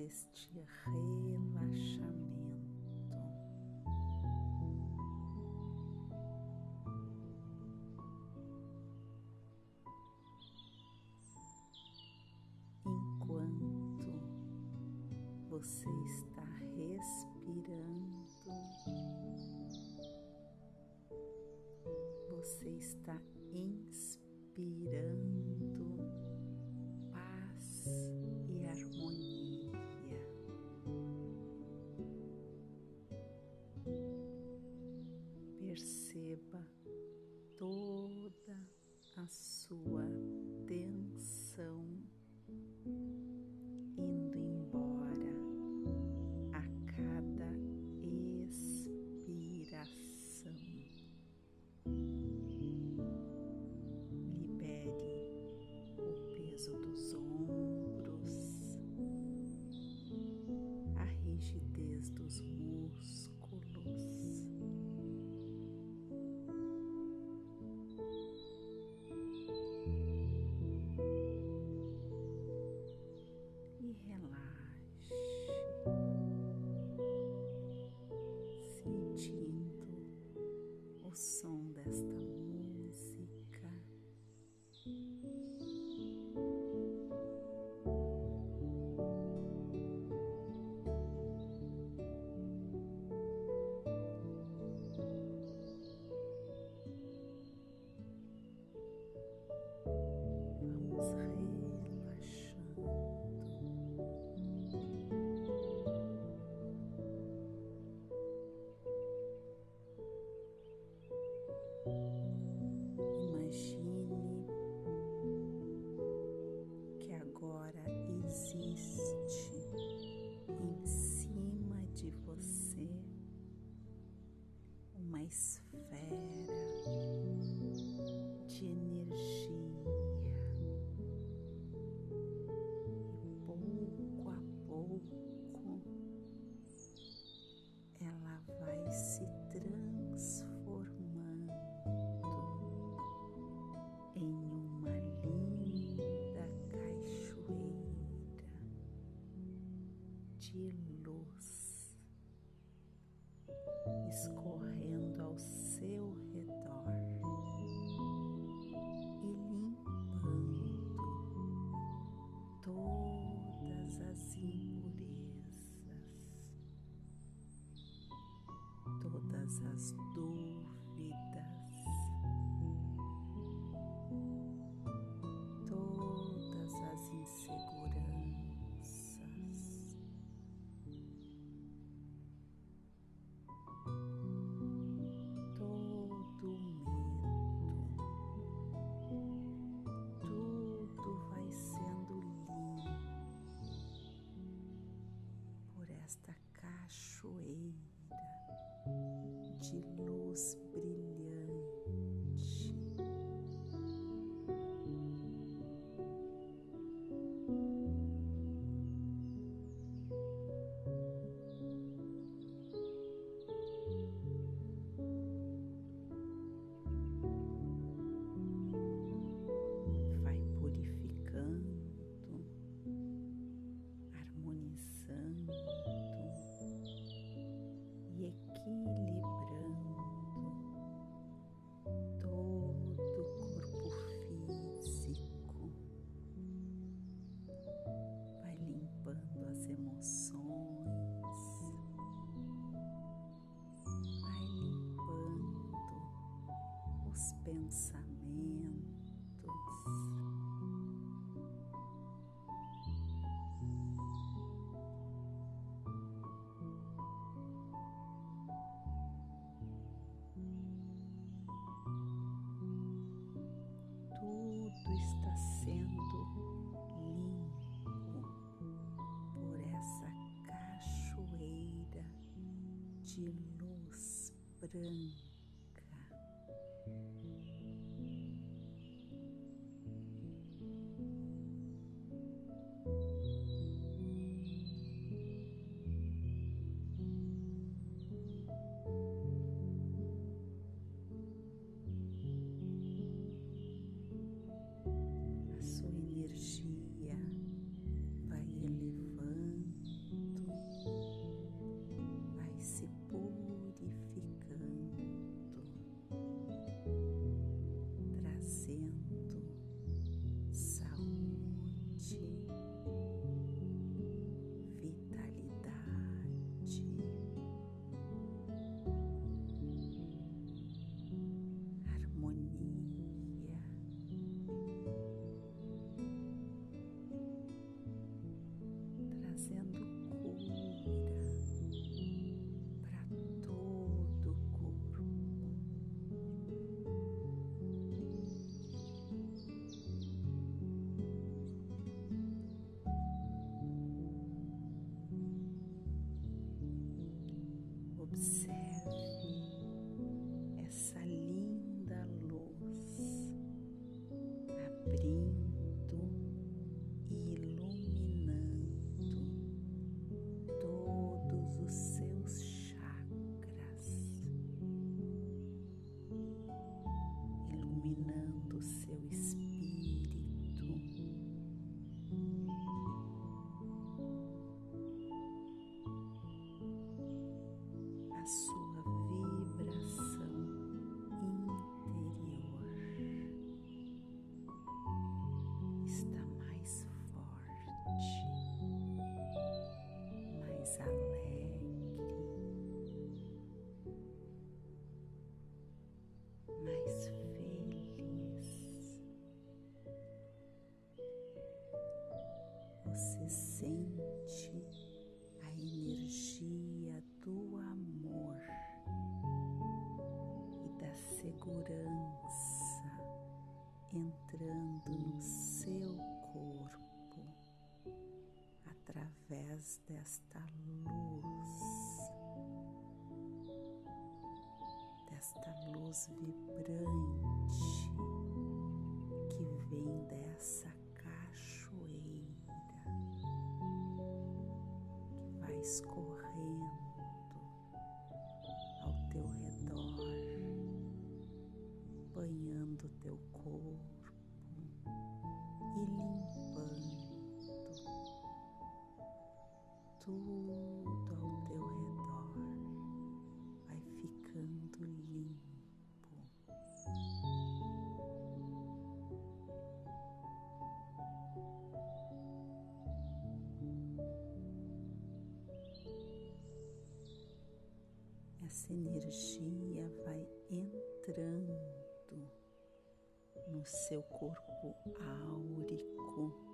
deste relaxamento. Enquanto você está respirando, você está de luz escorrendo ao seu redor e limpando todas as impurezas, todas as dores. de luz brilhante. pensamentos. Tudo está sendo limpo por essa cachoeira de luz branca. Entrando através desta luz, desta luz vibrante que vem dessa cachoeira que vai escorrendo tudo ao teu redor, vai ficando limpo. Essa energia vai entrando no seu corpo áurico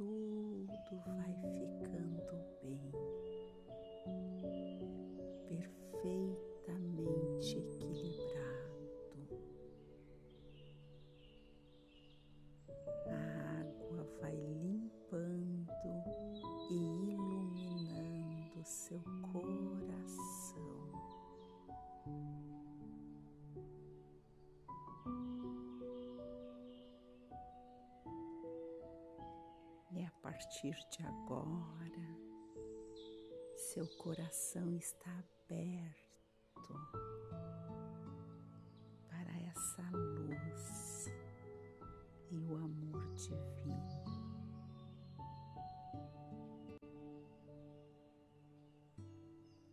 tudo vai ficando bem, partir de agora, seu coração está aberto para essa luz e o amor divino.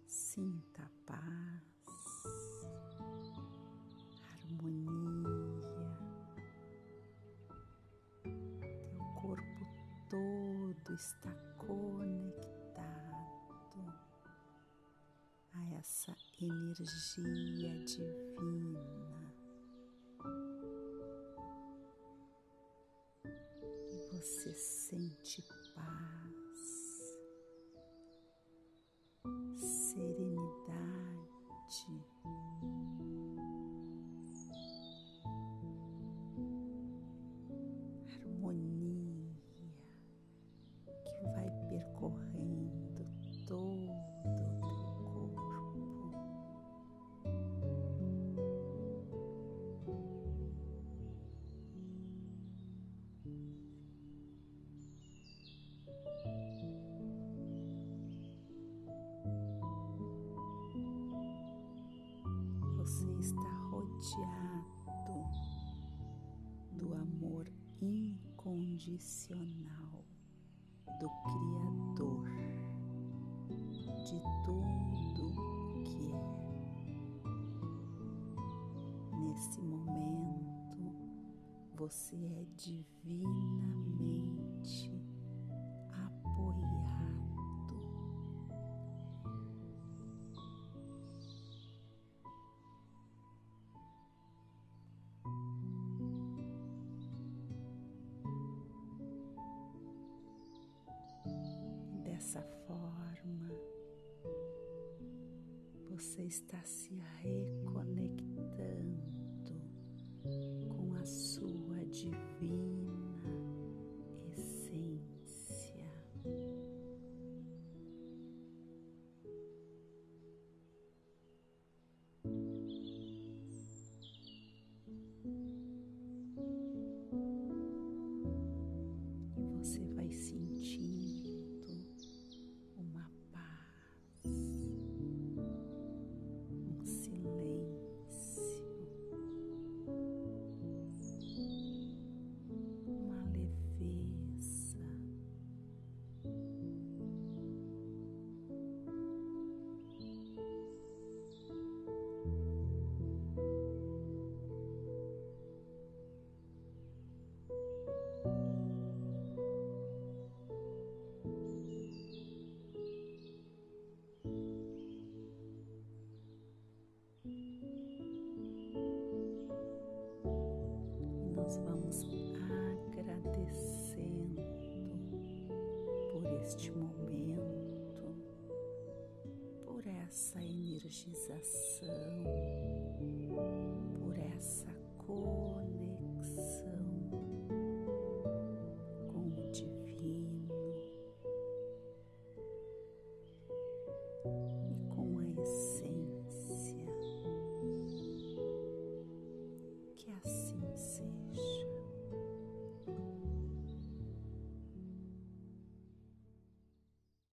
Sinta paz, harmonia está conectado a essa energia divina. E você sente paz, rodeado do amor incondicional do Criador de tudo que é. Nesse momento, você é divina você está se reconectando energização